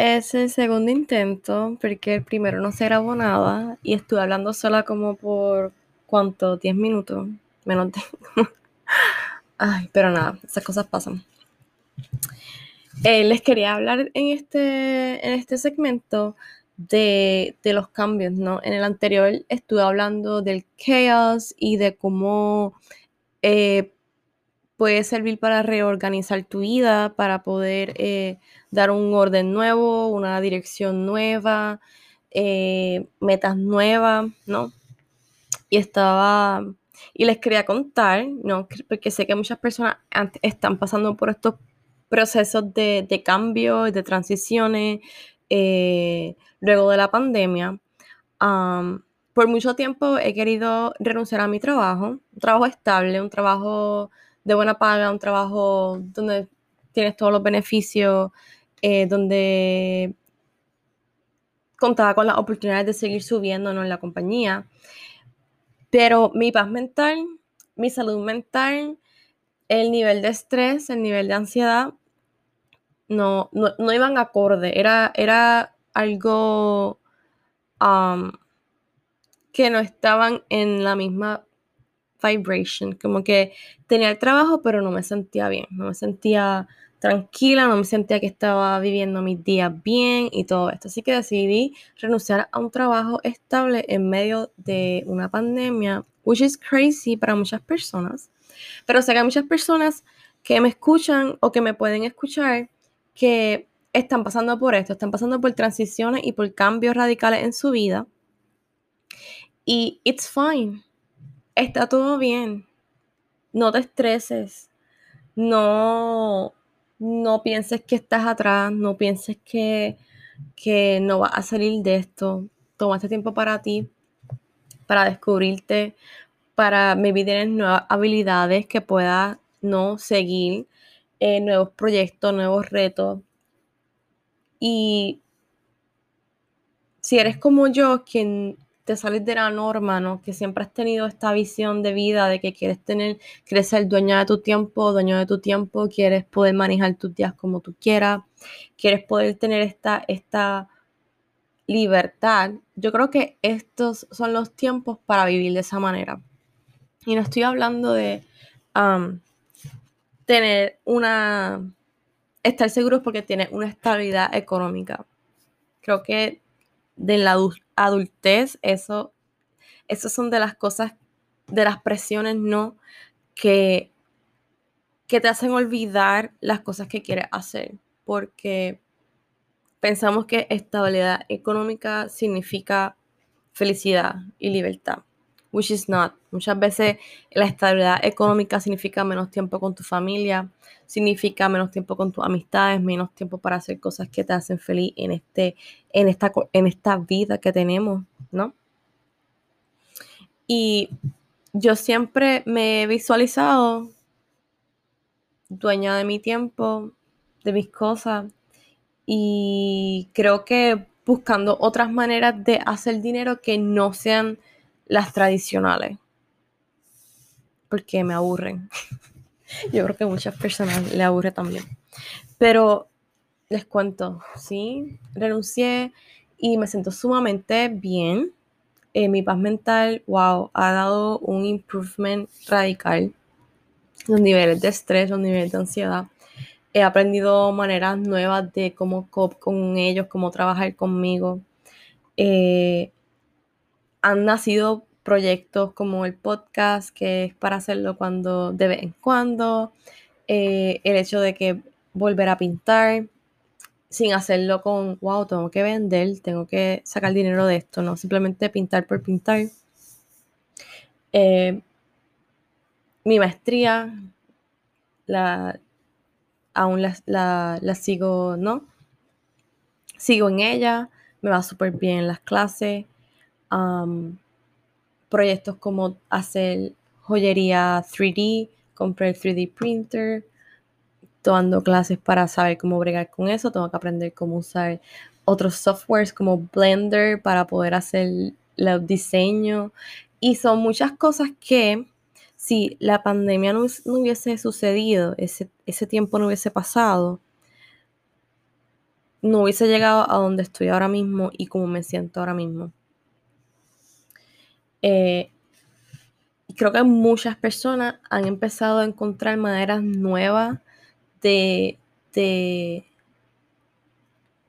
es el segundo intento porque el primero no se grabó nada y estuve hablando sola como por ¿cuánto? 10 minutos. Menos de... Ay, pero nada, esas cosas pasan. Eh, les quería hablar en este, en este segmento de, los cambios, ¿no? En el anterior estuve hablando del chaos y de cómo eh, puede servir para reorganizar tu vida, para poder eh, dar un orden nuevo, una dirección nueva, metas nuevas, ¿no? Y estaba, y les quería contar, ¿no? Porque sé que muchas personas están pasando por estos procesos de, de cambio, de transiciones, eh, luego de la pandemia. por mucho tiempo he querido renunciar a mi trabajo, un trabajo estable, un trabajo de buena paga, un trabajo donde tienes todos los beneficios, eh, donde contaba con las oportunidades de seguir subiendo en la compañía. Pero mi paz mental, mi salud mental, el nivel de estrés, el nivel de ansiedad, no, no, iban acorde. Era, era algo que no estaban en la misma vibration. Como que tenía el trabajo, pero no me sentía bien. No me sentía tranquila, no me sentía que estaba viviendo mis días bien y todo esto. Así que decidí renunciar a un trabajo estable en medio de una pandemia, which is crazy para muchas personas. Pero sé que hay muchas personas que me escuchan o que me pueden escuchar que están pasando por esto, están pasando por transiciones y por cambios radicales en su vida. Y it's fine. Está todo bien. No te estreses. No no pienses que estás atrás, no pienses que, que no vas a salir de esto. Toma este tiempo para ti, para descubrirte, para tienes nuevas habilidades que puedas no seguir, eh, nuevos proyectos, nuevos retos. Y si eres como yo, quien te sales de la norma, ¿no? Que siempre has tenido esta visión de vida de que quieres tener, quieres ser dueña de tu tiempo, dueño de tu tiempo, quieres poder manejar tus días como tú quieras, quieres poder tener esta, esta libertad. Yo creo que estos son los tiempos para vivir de esa manera. Y no estoy hablando de tener una, estar seguros porque tienes una estabilidad económica. Creo que de la adultez, eso, esas son de las cosas, de las presiones, ¿no? Que, que te hacen olvidar las cosas que quieres hacer, porque pensamos que estabilidad económica significa felicidad y libertad which is not. Muchas veces la estabilidad económica significa menos tiempo con tu familia, significa menos tiempo con tus amistades, menos tiempo para hacer cosas que te hacen feliz en, este, en, esta, en esta vida que tenemos, ¿no? Y yo siempre me he visualizado dueña de mi tiempo, de mis cosas, y creo que buscando otras maneras de hacer dinero que no sean las tradicionales. Porque me aburren. Yo creo que muchas personas le aburre también. Pero les cuento, sí, renuncié y me siento sumamente bien. Eh, mi paz mental, wow, ha dado un improvement radical. Los niveles de estrés, los niveles de ansiedad. He aprendido maneras nuevas de cómo cop con ellos, cómo trabajar conmigo. Eh, han nacido proyectos como el podcast, que es para hacerlo cuando de vez en cuando, eh, el hecho de que volver a pintar sin hacerlo con, wow, tengo que vender, tengo que sacar dinero de esto, no simplemente pintar por pintar. Eh, mi maestría, la, aún la, la, sigo, ¿no? Sigo en ella, me va súper bien en las clases proyectos como hacer joyería 3D, compré el 3D printer, tomando clases para saber cómo bregar con eso, tengo que aprender cómo usar otros softwares como Blender para poder hacer los diseños y son muchas cosas que si la pandemia no, hubiese sucedido, ese, ese tiempo no hubiese pasado, no hubiese llegado a donde estoy ahora mismo y como me siento ahora mismo. Eh, creo que muchas personas han empezado a encontrar maneras nuevas de, de,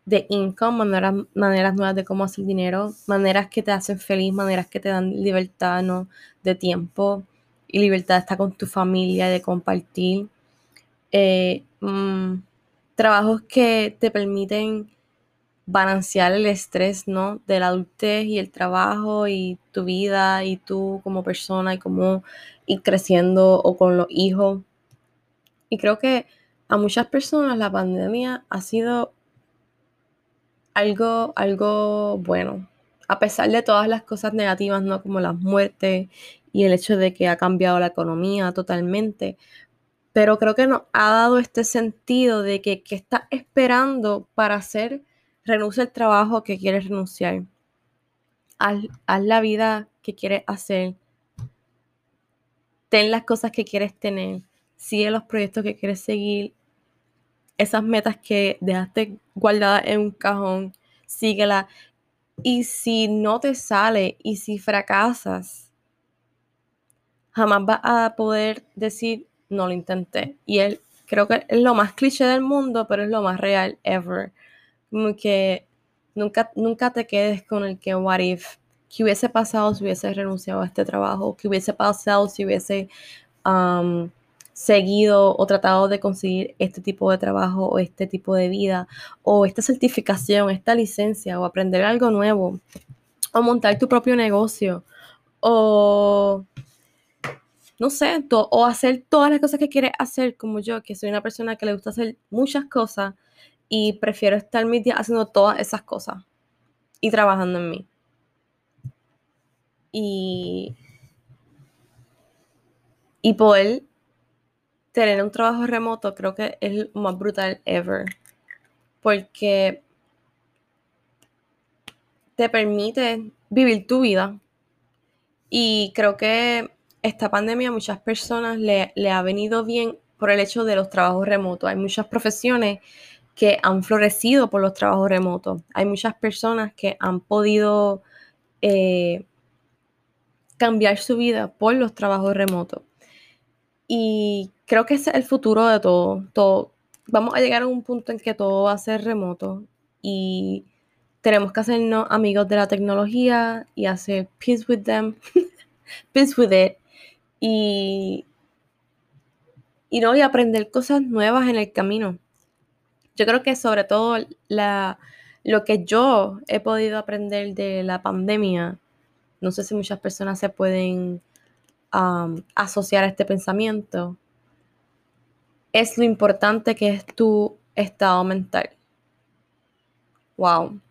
de income, maneras, maneras nuevas de cómo hacer dinero, maneras que te hacen feliz, maneras que te dan libertad ¿no? de tiempo y libertad de estar con tu familia, de compartir. Eh, mm, trabajos que te permiten balancear el estrés, ¿no? De la adultez y el trabajo y tu vida y tú como persona y cómo ir creciendo o con los hijos. Y creo que a muchas personas la pandemia ha sido algo, algo bueno. A pesar de todas las cosas negativas, ¿no? Como las muertes y el hecho de que ha cambiado la economía totalmente pero creo que nos ha dado este sentido de que, que estás esperando para hacer, renuncia al trabajo que quieres renunciar, haz, la vida que quieres hacer, ten las cosas que quieres tener, sigue los proyectos que quieres seguir, esas metas que dejaste guardadas en un cajón, síguelas. Y si no te sale y si fracasas, jamás vas a poder decir, no lo intenté. Y él creo que es lo más cliché del mundo, pero es lo más real ever. Como que nunca, nunca te quedes con el que what if. ¿Qué hubiese pasado si hubiese renunciado a este trabajo? ¿Qué hubiese pasado si hubiese seguido o tratado de conseguir este tipo de trabajo o este tipo de vida o esta certificación, esta licencia o aprender algo nuevo o montar tu propio negocio o no sé, o hacer todas las cosas que quieres hacer, como yo, que soy una persona que le gusta hacer muchas cosas y prefiero estar mis días haciendo todas esas cosas y trabajando en mí. Y, y poder tener un trabajo remoto creo que es lo más brutal ever. Porque te permite vivir tu vida. Y creo que esta pandemia a muchas personas le, ha venido bien por el hecho de los trabajos remotos. Hay muchas profesiones que han florecido por los trabajos remotos. Hay muchas personas que han podido eh, cambiar su vida por los trabajos remotos. Y creo que es el futuro de todo. todo. Vamos a llegar a un punto en que todo va a ser remoto y tenemos que hacernos amigos de la tecnología y hacer peace with them, peace with it y, y no, y aprender cosas nuevas en el camino. Yo creo que sobre todo lo que yo he podido aprender de la pandemia, no sé si muchas personas se pueden asociar a este pensamiento, es lo importante que es tu estado mental. Wow,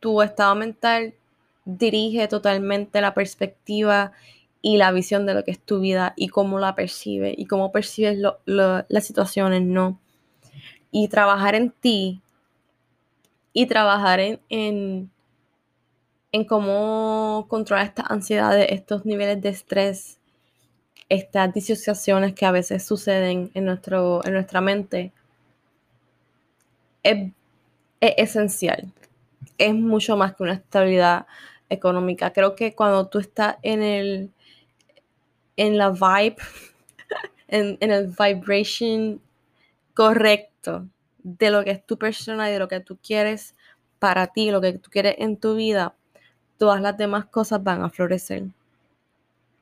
tu estado mental dirige totalmente la perspectiva y la visión de lo que es tu vida y cómo la percibe y cómo percibes las situaciones, ¿no? Y trabajar en ti y trabajar en, en, en cómo controlar estas ansiedades, estos niveles de estrés, estas disociaciones que a veces suceden en, nuestro, en nuestra mente, es, es esencial. Es mucho más que una estabilidad económica. Creo que cuando tú estás en el en la vibe, en, el vibration correcto de lo que es tu persona y de lo que tú quieres para ti, lo que tú quieres en tu vida, todas las demás cosas van a florecer.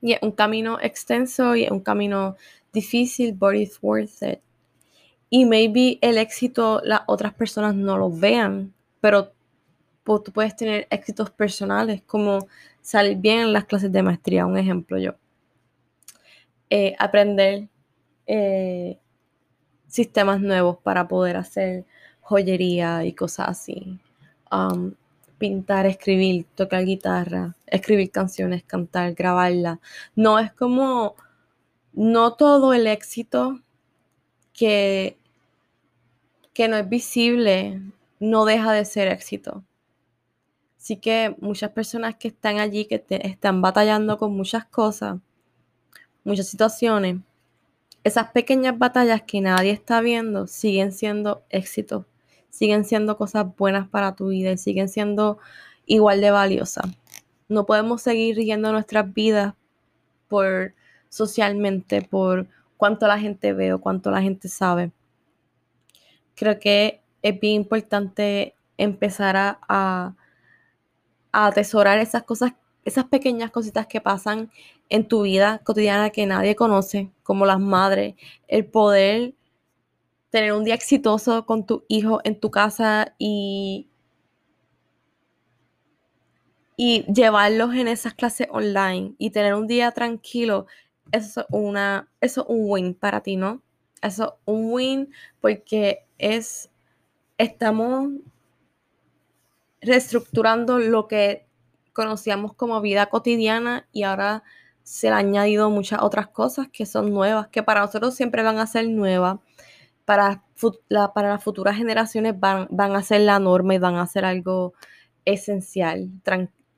Y es un camino extenso y es un camino difícil, but it's worth it. Y maybe el éxito las otras personas no lo vean, pero tú puedes tener éxitos personales como salir bien en las clases de maestría, un ejemplo yo. Eh, aprender eh, sistemas nuevos para poder hacer joyería y cosas así. Um, pintar, escribir, tocar guitarra, escribir canciones, cantar, grabarla. No es como, no todo el éxito que, que no es visible no deja de ser éxito. Así que muchas personas que están allí, que te, están batallando con muchas cosas, muchas situaciones, esas pequeñas batallas que nadie está viendo siguen siendo éxitos, siguen siendo cosas buenas para tu vida y siguen siendo igual de valiosas. No podemos seguir rigiendo nuestras vidas por socialmente, por cuánto la gente ve o cuánto la gente sabe. Creo que es bien importante empezar a, a, atesorar esas cosas, esas pequeñas cositas que pasan en tu vida cotidiana que nadie conoce, como las madres, el poder tener un día exitoso con tu hijo en tu casa y, y llevarlos en esas clases online y tener un día tranquilo, eso es, una, eso es un win para ti, ¿no? Eso es un win porque es, estamos reestructurando lo que conocíamos como vida cotidiana y ahora se le han añadido muchas otras cosas que son nuevas, que para nosotros siempre van a ser nuevas, para, para las futuras generaciones van, van, a ser la norma y van a ser algo esencial,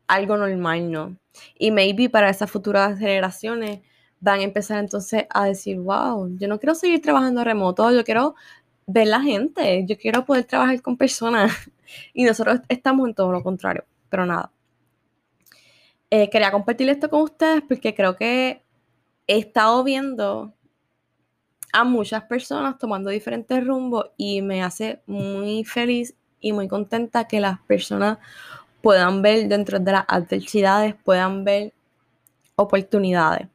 algo normal, ¿no? Y maybe para esas futuras generaciones van a empezar entonces a decir, wow, yo no quiero seguir trabajando remoto, yo quiero ver la gente, yo quiero poder trabajar con personas. y nosotros estamos en todo lo contrario, pero nada. Eh, quería compartir esto con ustedes porque creo que he estado viendo a muchas personas tomando diferentes rumbos y me hace muy feliz y muy contenta que las personas puedan ver dentro de las adversidades, puedan ver oportunidades.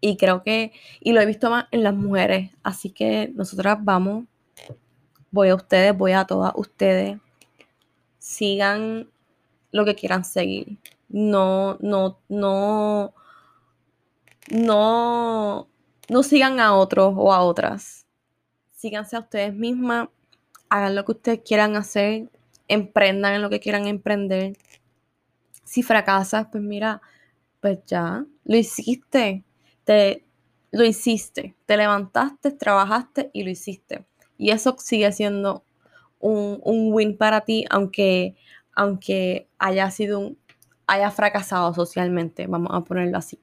Y creo que, y lo he visto más en las mujeres, así que nosotras vamos, voy a ustedes, voy a todas ustedes, sigan lo que quieran seguir. No, no, no, no, no sigan a otros o a otras. Síganse a ustedes mismas, hagan lo que ustedes quieran hacer, emprendan en lo que quieran emprender. Si fracasas, pues mira, pues ya, lo hiciste, te, lo hiciste, te levantaste, trabajaste y lo hiciste. Y eso sigue siendo un, win para ti, aunque, aunque haya sido un, haya fracasado socialmente, vamos a ponerlo así.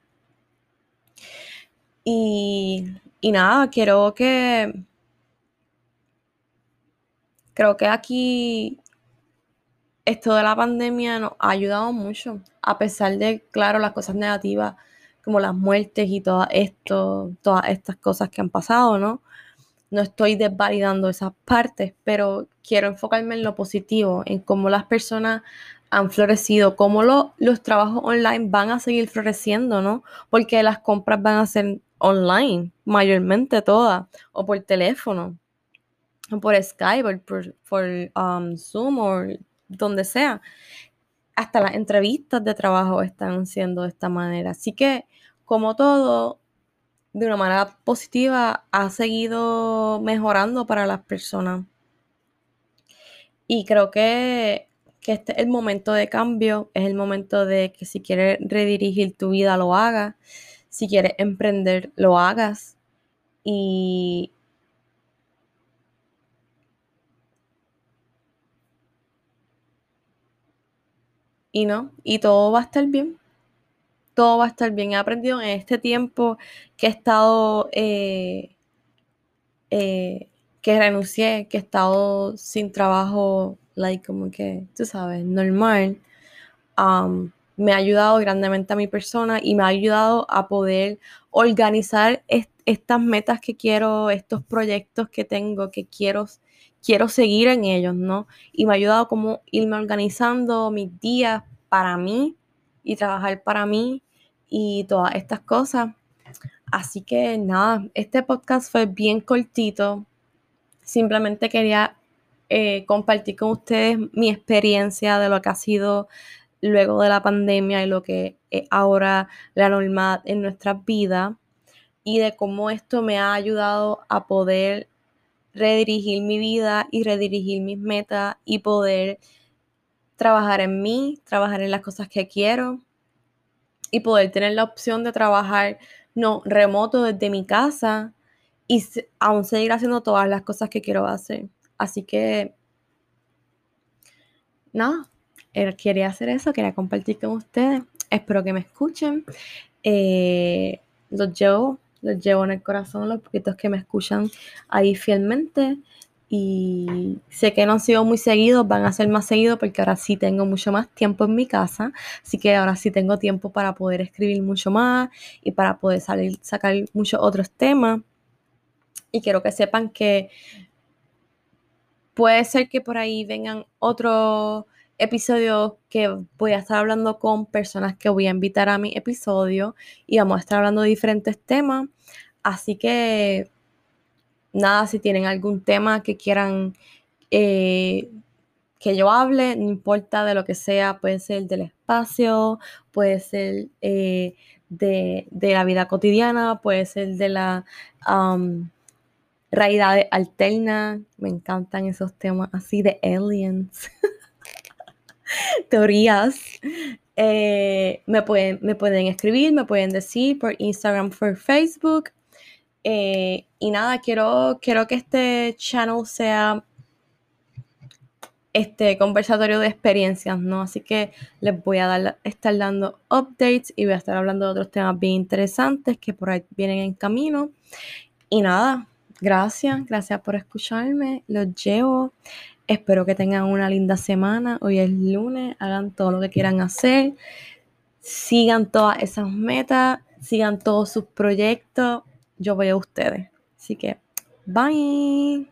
Y, y nada, quiero que creo que aquí esto de la pandemia nos ha ayudado mucho, a pesar de, claro, las cosas negativas como las muertes y todo esto, todas estas cosas que han pasado, ¿no? No estoy desvalidando esas partes, pero quiero enfocarme en lo positivo, en cómo las personas han florecido, cómo los trabajos online van a seguir floreciendo, ¿no? Porque las compras van a ser online, mayormente todas, o por teléfono, o por Skype, o por, por um, Zoom, o donde sea. Hasta las entrevistas de trabajo están siendo de esta manera. Así que, como todo, de una manera positiva, ha seguido mejorando para las personas. Y creo que, que este es el momento de cambio, es el momento de que si quieres redirigir tu vida, lo hagas. Si quieres emprender, lo hagas. Y, y no, y todo va a estar bien. Todo va a estar bien. He aprendido en este tiempo que he estado, eh, eh, que renuncié, que he estado sin trabajo, like, como que, tú sabes, normal. Um, me ha ayudado grandemente a mi persona y me ha ayudado a poder organizar estas metas que quiero, estos proyectos que tengo, que quiero quiero seguir en ellos, ¿no? Y me ha ayudado como irme organizando mis días para mí y trabajar para mí y todas estas cosas. Así que nada, este podcast fue bien cortito. Simplemente quería eh, compartir con ustedes mi experiencia de lo que ha sido luego de la pandemia y lo que es ahora la normal en nuestras vidas y de cómo esto me ha ayudado a poder redirigir mi vida y redirigir mis metas y poder trabajar en mí, trabajar en las cosas que quiero y poder tener la opción de trabajar no remoto desde mi casa y aún seguir haciendo todas las cosas que quiero hacer. Así que, nada, quería hacer eso, quería compartir con ustedes. Espero que me escuchen. Eh, los llevo, los llevo en el corazón, los poquitos que me escuchan ahí fielmente. Y sé que no han sido muy seguidos, van a ser más seguidos porque ahora sí tengo mucho más tiempo en mi casa. Así que ahora sí tengo tiempo para poder escribir mucho más y para poder salir, sacar muchos otros temas. Y quiero que sepan que puede ser que por ahí vengan otros episodios que voy a estar hablando con personas que voy a invitar a mi episodio y vamos a estar hablando de diferentes temas. Así que nada, si tienen algún tema que quieran eh, que yo hable, no importa de lo que sea, puede ser del espacio, puede ser eh, de, la vida cotidiana, puede ser de la um, realidad alterna, me encantan esos temas así de aliens, teorías. Eh, me, pueden, me pueden escribir, me pueden decir por Instagram, por Facebook. Eh, y nada, quiero, quiero que este channel sea este conversatorio de experiencias, ¿no? Así que les voy a dar, estar dando updates y voy a estar hablando de otros temas bien interesantes que por ahí vienen en camino. Y nada, gracias, gracias por escucharme, los llevo. Espero que tengan una linda semana. Hoy es lunes, hagan todo lo que quieran hacer. Sigan todas esas metas, sigan todos sus proyectos yo voy a ustedes. Así que, bye.